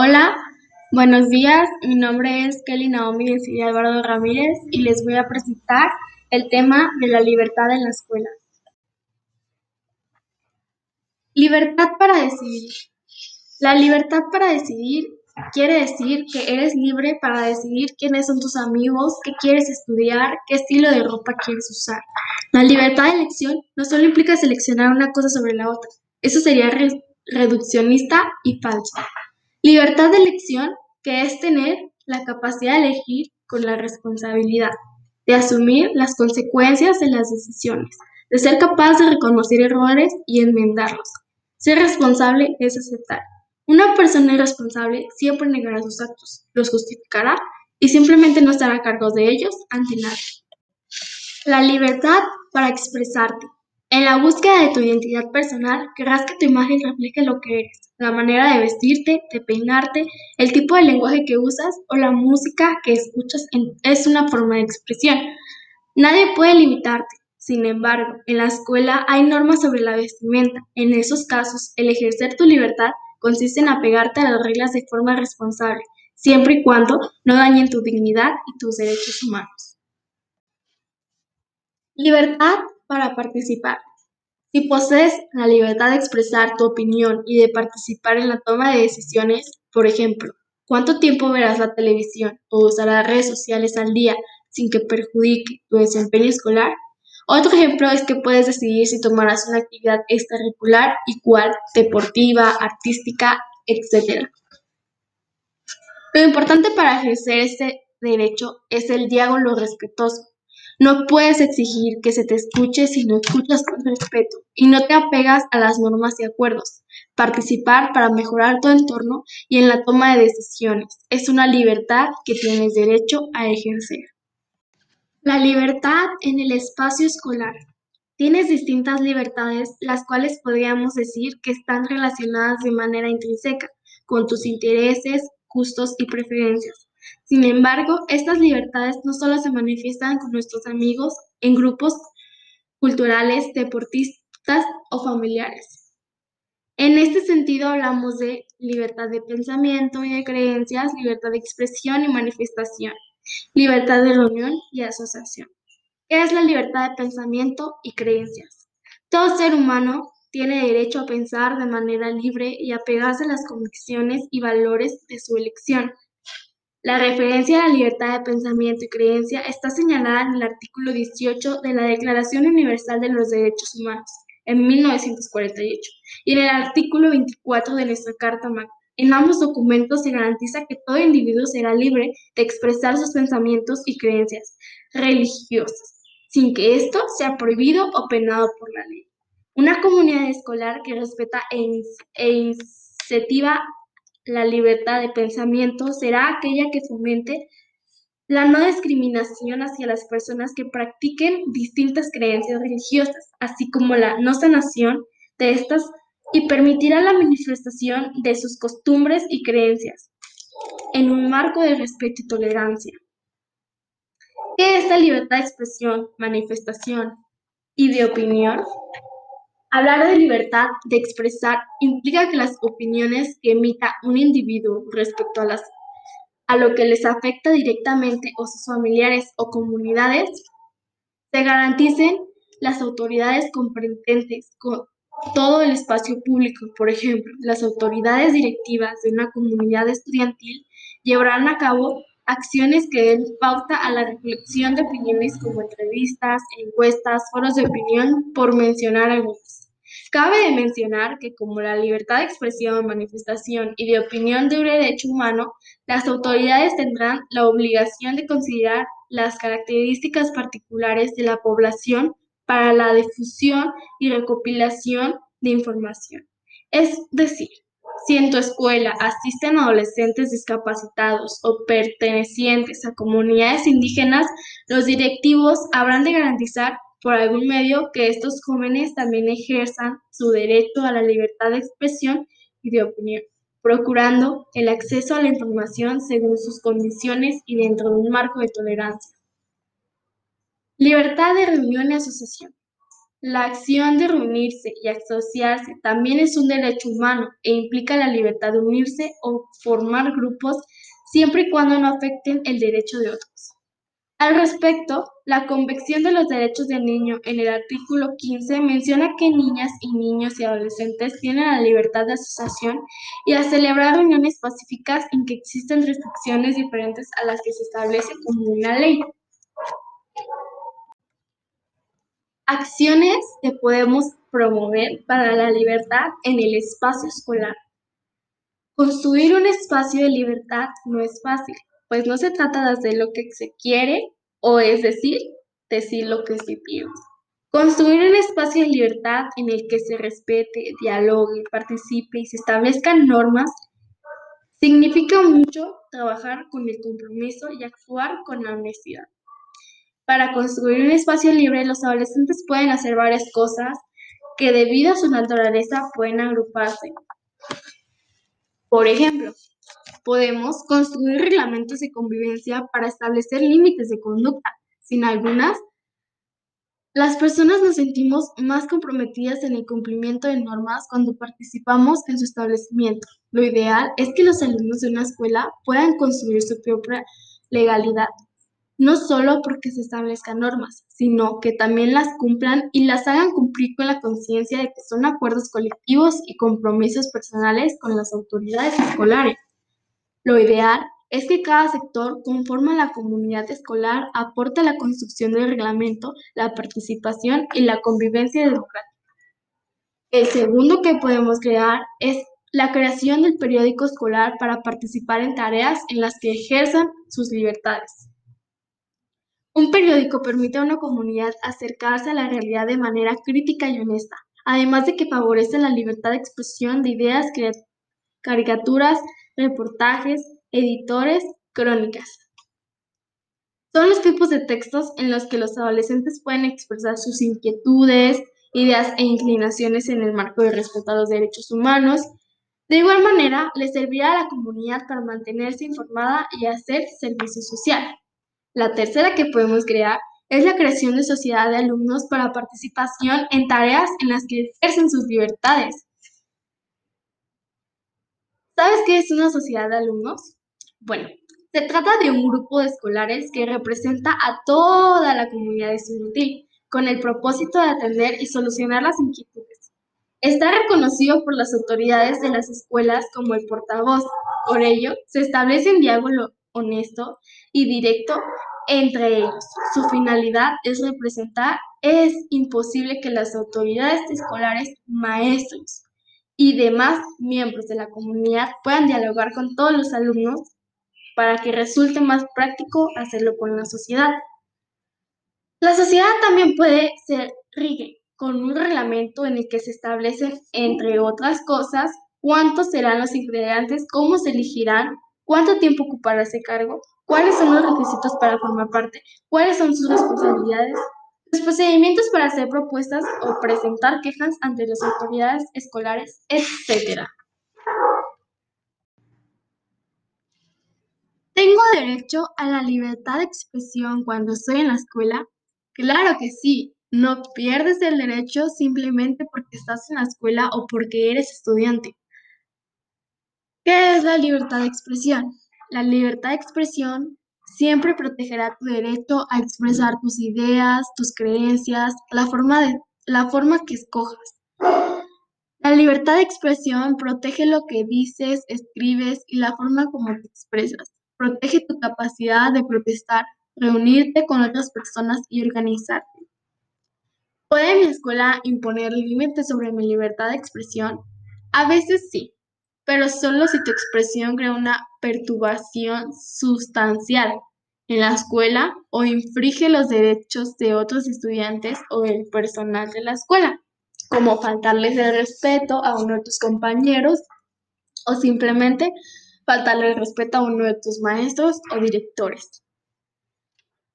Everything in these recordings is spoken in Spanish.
Hola, buenos días. Mi nombre es Kelly Naomi de Álvaro Ramírez y les voy a presentar el tema de la libertad en la escuela. Libertad para decidir. La libertad para decidir quiere decir que eres libre para decidir quiénes son tus amigos, qué quieres estudiar, qué estilo de ropa quieres usar. La libertad de elección no solo implica seleccionar una cosa sobre la otra, eso sería reduccionista y falso. Libertad de elección, que es tener la capacidad de elegir con la responsabilidad, de asumir las consecuencias de las decisiones, de ser capaz de reconocer errores y enmendarlos. Ser responsable es aceptar. Una persona irresponsable siempre negará sus actos, los justificará y simplemente no estará a cargo de ellos ante nadie. La libertad para expresarte. En la búsqueda de tu identidad personal, querrás que tu imagen refleje lo que eres, la manera de vestirte, de peinarte, el tipo de lenguaje que usas o la música que escuchas es una forma de expresión. Nadie puede limitarte. Sin embargo, en la escuela hay normas sobre la vestimenta. En esos casos, el ejercer tu libertad consiste en apegarte a las reglas de forma responsable, siempre y cuando no dañen tu dignidad y tus derechos humanos. Libertad para participar. Si posees la libertad de expresar tu opinión y de participar en la toma de decisiones, por ejemplo, cuánto tiempo verás la televisión o usarás redes sociales al día sin que perjudique tu desempeño escolar, otro ejemplo es que puedes decidir si tomarás una actividad extracurricular y cuál, deportiva, artística, etc. Lo importante para ejercer este derecho es el diálogo respetuoso, no puedes exigir que se te escuche si no escuchas con respeto y no te apegas a las normas y acuerdos. Participar para mejorar tu entorno y en la toma de decisiones es una libertad que tienes derecho a ejercer. La libertad en el espacio escolar. Tienes distintas libertades, las cuales podríamos decir que están relacionadas de manera intrínseca con tus intereses, gustos y preferencias. Sin embargo, estas libertades no solo se manifiestan con nuestros amigos en grupos culturales, deportistas o familiares. En este sentido hablamos de libertad de pensamiento y de creencias, libertad de expresión y manifestación, libertad de reunión y asociación. ¿Qué es la libertad de pensamiento y creencias? Todo ser humano tiene derecho a pensar de manera libre y a pegarse a las convicciones y valores de su elección la referencia a la libertad de pensamiento y creencia está señalada en el artículo 18 de la Declaración Universal de los Derechos Humanos, en 1948, y en el artículo 24 de nuestra Carta Magna. En ambos documentos se garantiza que todo individuo será libre de expresar sus pensamientos y creencias religiosas, sin que esto sea prohibido o penado por la ley. Una comunidad escolar que respeta e, e incentiva la libertad de pensamiento será aquella que fomente la no discriminación hacia las personas que practiquen distintas creencias religiosas, así como la no sanación de estas y permitirá la manifestación de sus costumbres y creencias en un marco de respeto y tolerancia. ¿Qué es la libertad de expresión, manifestación y de opinión? Hablar de libertad de expresar implica que las opiniones que emita un individuo respecto a, las, lo que les afecta directamente o sus familiares o comunidades se garanticen las autoridades competentes con todo el espacio público. Por ejemplo, las autoridades directivas de una comunidad estudiantil llevarán a cabo acciones que den pauta a la reflexión de opiniones como entrevistas, encuestas, foros de opinión, por mencionar algunos. Cabe mencionar que como la libertad de expresión, manifestación y de opinión de un derecho humano, las autoridades tendrán la obligación de considerar las características particulares de la población para la difusión y recopilación de información. Es decir, si en tu escuela asisten adolescentes discapacitados o pertenecientes a comunidades indígenas, los directivos habrán de garantizar por algún medio que estos jóvenes también ejerzan su derecho a la libertad de expresión y de opinión, procurando el acceso a la información según sus condiciones y dentro de un marco de tolerancia. Libertad de reunión y asociación. La acción de reunirse y asociarse también es un derecho humano e implica la libertad de unirse o formar grupos siempre y cuando no afecten el derecho de otros. Al respecto, la Convención de los Derechos del Niño en el artículo 15 menciona que niñas y niños y adolescentes tienen la libertad de asociación y a celebrar reuniones pacíficas en que existen restricciones diferentes a las que se establece como una ley. Acciones que podemos promover para la libertad en el espacio escolar. Construir un espacio de libertad no es fácil, pues no se trata de hacer lo que se quiere o es decir, decir lo que se piensa. Construir un espacio de libertad en el que se respete, dialogue, participe y se establezcan normas significa mucho trabajar con el compromiso y actuar con la honestidad. Para construir un espacio libre, los adolescentes pueden hacer varias cosas que debido a su naturaleza pueden agruparse. Por ejemplo, podemos construir reglamentos de convivencia para establecer límites de conducta. Sin algunas, las personas nos sentimos más comprometidas en el cumplimiento de normas cuando participamos en su establecimiento. Lo ideal es que los alumnos de una escuela puedan construir su propia legalidad no solo porque se establezcan normas, sino que también las cumplan y las hagan cumplir con la conciencia de que son acuerdos colectivos y compromisos personales con las autoridades escolares. Lo ideal es que cada sector conforme a la comunidad escolar aporte a la construcción del reglamento, la participación y la convivencia democrática. El segundo que podemos crear es la creación del periódico escolar para participar en tareas en las que ejerzan sus libertades. Un periódico permite a una comunidad acercarse a la realidad de manera crítica y honesta, además de que favorece la libertad de expresión de ideas, caricaturas, reportajes, editores, crónicas. Son los tipos de textos en los que los adolescentes pueden expresar sus inquietudes, ideas e inclinaciones en el marco de respeto a los derechos humanos. De igual manera, les servirá a la comunidad para mantenerse informada y hacer servicio social. La tercera que podemos crear es la creación de sociedad de alumnos para participación en tareas en las que ejercen sus libertades. ¿Sabes qué es una sociedad de alumnos? Bueno, se trata de un grupo de escolares que representa a toda la comunidad estudiantil con el propósito de atender y solucionar las inquietudes. Está reconocido por las autoridades de las escuelas como el portavoz. Por ello, se establece un diálogo honesto y directo entre ellos. Su finalidad es representar. Es imposible que las autoridades escolares, maestros y demás miembros de la comunidad puedan dialogar con todos los alumnos para que resulte más práctico hacerlo con la sociedad. La sociedad también puede ser rigue con un reglamento en el que se establecen, entre otras cosas, cuántos serán los ingredientes, cómo se elegirán, cuánto tiempo ocupará ese cargo, cuáles son los requisitos para formar parte, cuáles son sus responsabilidades, los procedimientos para hacer propuestas o presentar quejas ante las autoridades escolares, etc. ¿Tengo derecho a la libertad de expresión cuando estoy en la escuela? Claro que sí. No pierdes el derecho simplemente porque estás en la escuela o porque eres estudiante. ¿Qué es la libertad de expresión? La libertad de expresión siempre protegerá tu derecho a expresar tus ideas, tus creencias, la forma, de, la forma que escojas. La libertad de expresión protege lo que dices, escribes y la forma como te expresas. Protege tu capacidad de protestar, reunirte con otras personas y organizarte. ¿Puede mi escuela imponer límites sobre mi libertad de expresión? A veces sí, pero solo si tu expresión crea una perturbación sustancial en la escuela o infringe los derechos de otros estudiantes o del personal de la escuela, como faltarles el respeto a uno de tus compañeros o simplemente faltarle el respeto a uno de tus maestros o directores.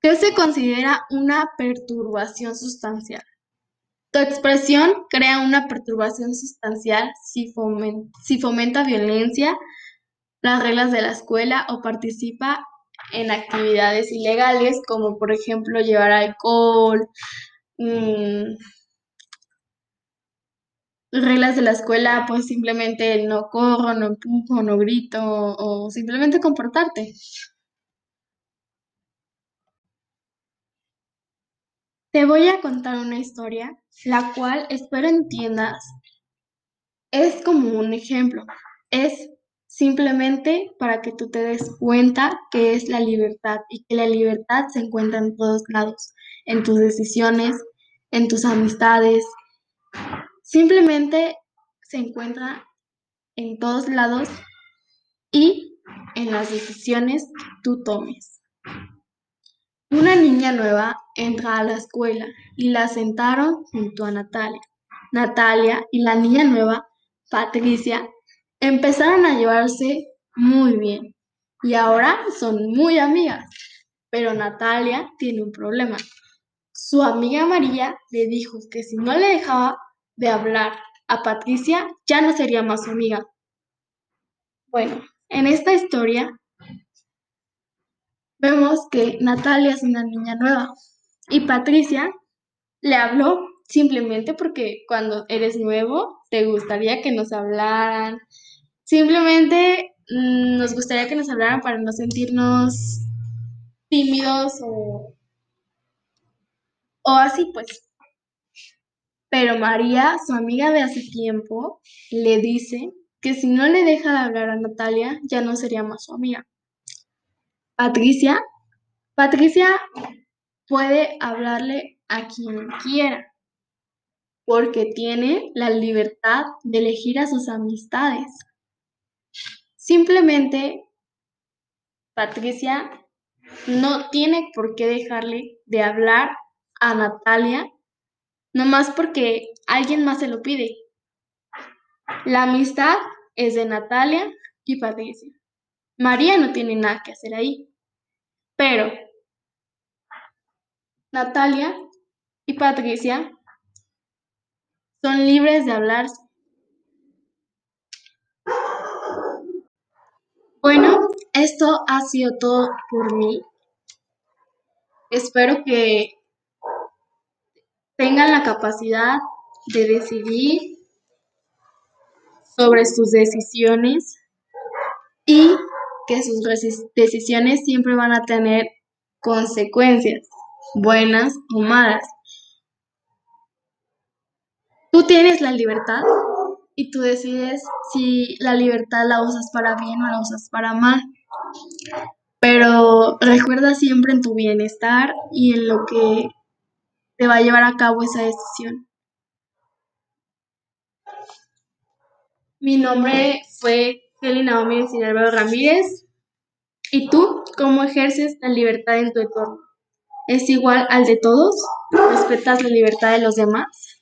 ¿Qué se considera una perturbación sustancial? Tu expresión crea una perturbación sustancial si fomenta, violencia, las reglas de la escuela o participa en actividades ilegales como por ejemplo llevar alcohol, mm, reglas de la escuela, pues simplemente no corro, no empujo, no grito o simplemente comportarte. Te voy a contar una historia, la cual espero entiendas. Es como un ejemplo, es simplemente para que tú te des cuenta que es la libertad y que la libertad se encuentra en todos lados, en tus decisiones, en tus amistades, simplemente se encuentra en todos lados y en las decisiones que tú tomes. Una niña nueva entra a la escuela y la sentaron junto a Natalia. Natalia y la niña nueva, Patricia, empezaron a llevarse muy bien y ahora son muy amigas. Pero Natalia tiene un problema. Su amiga María le dijo que si no le dejaba de hablar a Patricia, ya no sería más su amiga. Bueno, en esta historia vemos que Natalia es una niña nueva y Patricia le habló simplemente porque cuando eres nuevo te gustaría que nos hablaran. Simplemente mm, nos gustaría que nos hablaran para no sentirnos tímidos o, o así pues. Pero María, su amiga de hace tiempo, le dice que si no le deja de hablar a Natalia, ya no sería más su amiga. Patricia, Patricia puede hablarle a quien quiera, porque tiene la libertad de elegir a sus amistades. Simplemente, Patricia no tiene por qué dejarle de hablar a Natalia nomás porque alguien más se lo pide. La amistad es de Natalia y Patricia. María no tiene nada que hacer ahí. Pero Natalia y Patricia son libres de hablarse. Bueno, esto ha sido todo por mí. Espero que tengan la capacidad de decidir sobre sus decisiones y que sus decisiones siempre van a tener consecuencias, buenas o malas. Tú tienes la libertad y tú decides si la libertad la usas para bien o la usas para mal. Pero recuerda siempre en tu bienestar y en lo que te va a llevar a cabo esa decisión. Mi nombre fue Kelly Naomi Silvero Ramírez. ¿Y tú cómo ejerces la libertad en tu entorno? ¿Es igual al de todos? ¿Respetas la libertad de los demás?